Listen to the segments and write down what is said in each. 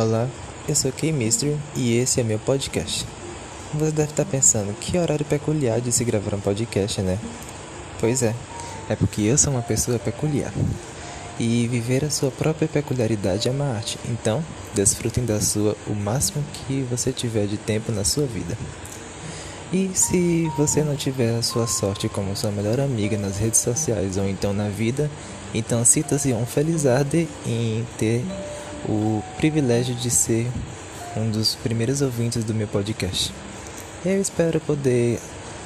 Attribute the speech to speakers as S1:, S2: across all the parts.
S1: Olá, eu sou Kay Mystery e esse é meu podcast. Você deve estar pensando, que horário peculiar de se gravar um podcast, né? Pois é, é porque eu sou uma pessoa peculiar. E viver a sua própria peculiaridade é uma arte. Então, desfrutem da sua o máximo que você tiver de tempo na sua vida. E se você não tiver a sua sorte como sua melhor amiga nas redes sociais ou então na vida, então sinta-se um felizarde em ter o privilégio de ser um dos primeiros ouvintes do meu podcast. Eu espero poder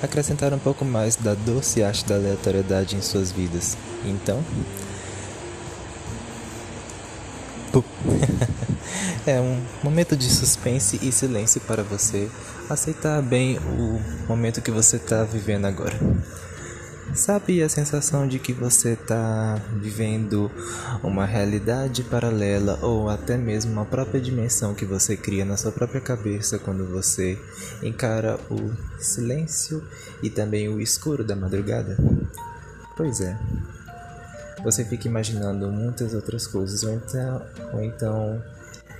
S1: acrescentar um pouco mais da doce arte da aleatoriedade em suas vidas. Então. é um momento de suspense e silêncio para você aceitar bem o momento que você está vivendo agora. Sabe a sensação de que você está vivendo uma realidade paralela ou até mesmo uma própria dimensão que você cria na sua própria cabeça quando você encara o silêncio e também o escuro da madrugada? Pois é. Você fica imaginando muitas outras coisas ou então, ou então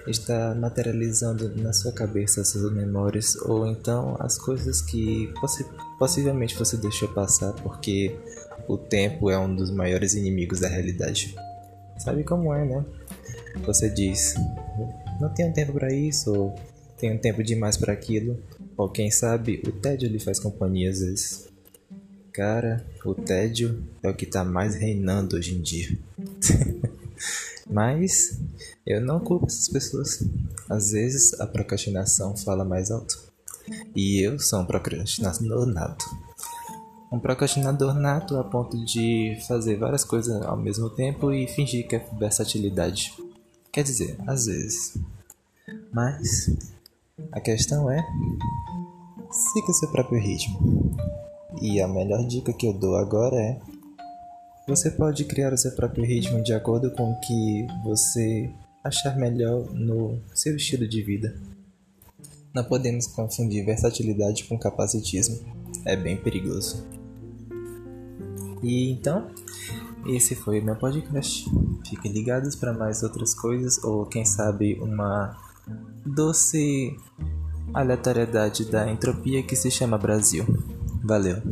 S1: está materializando na sua cabeça as suas memórias ou então as coisas que possi possivelmente você deixou passar porque o tempo é um dos maiores inimigos da realidade. Sabe como é, né? Você diz: "Não tenho tempo para isso" ou "Tenho tempo demais para aquilo", ou quem sabe o tédio lhe faz companhia às vezes. Cara, o tédio é o que tá mais reinando hoje em dia. Mas eu não culpo essas pessoas. Às vezes a procrastinação fala mais alto. E eu sou um procrastinador nato. Um procrastinador nato a ponto de fazer várias coisas ao mesmo tempo e fingir que é versatilidade. Quer dizer, às vezes. Mas a questão é: siga seu próprio ritmo. E a melhor dica que eu dou agora é você pode criar o seu próprio ritmo de acordo com o que você achar melhor no seu estilo de vida. Não podemos confundir versatilidade com capacitismo. É bem perigoso. E então, esse foi meu podcast. Fiquem ligados para mais outras coisas ou quem sabe uma doce aleatoriedade da entropia que se chama Brasil. Valeu!